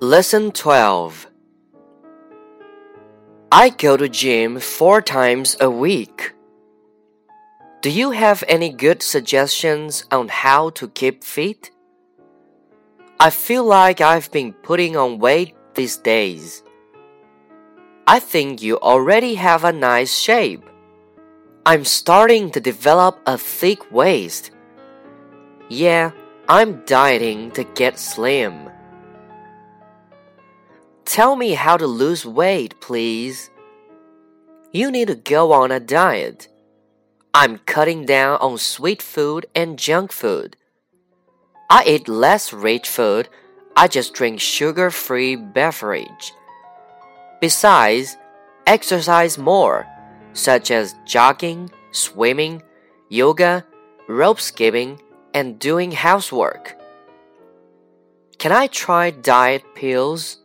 Lesson 12 I go to gym four times a week. Do you have any good suggestions on how to keep fit? I feel like I've been putting on weight these days. I think you already have a nice shape. I'm starting to develop a thick waist. Yeah, I'm dieting to get slim. Tell me how to lose weight, please. You need to go on a diet. I'm cutting down on sweet food and junk food. I eat less rich food. I just drink sugar free beverage. Besides, exercise more, such as jogging, swimming, yoga, rope skipping, and doing housework. Can I try diet pills?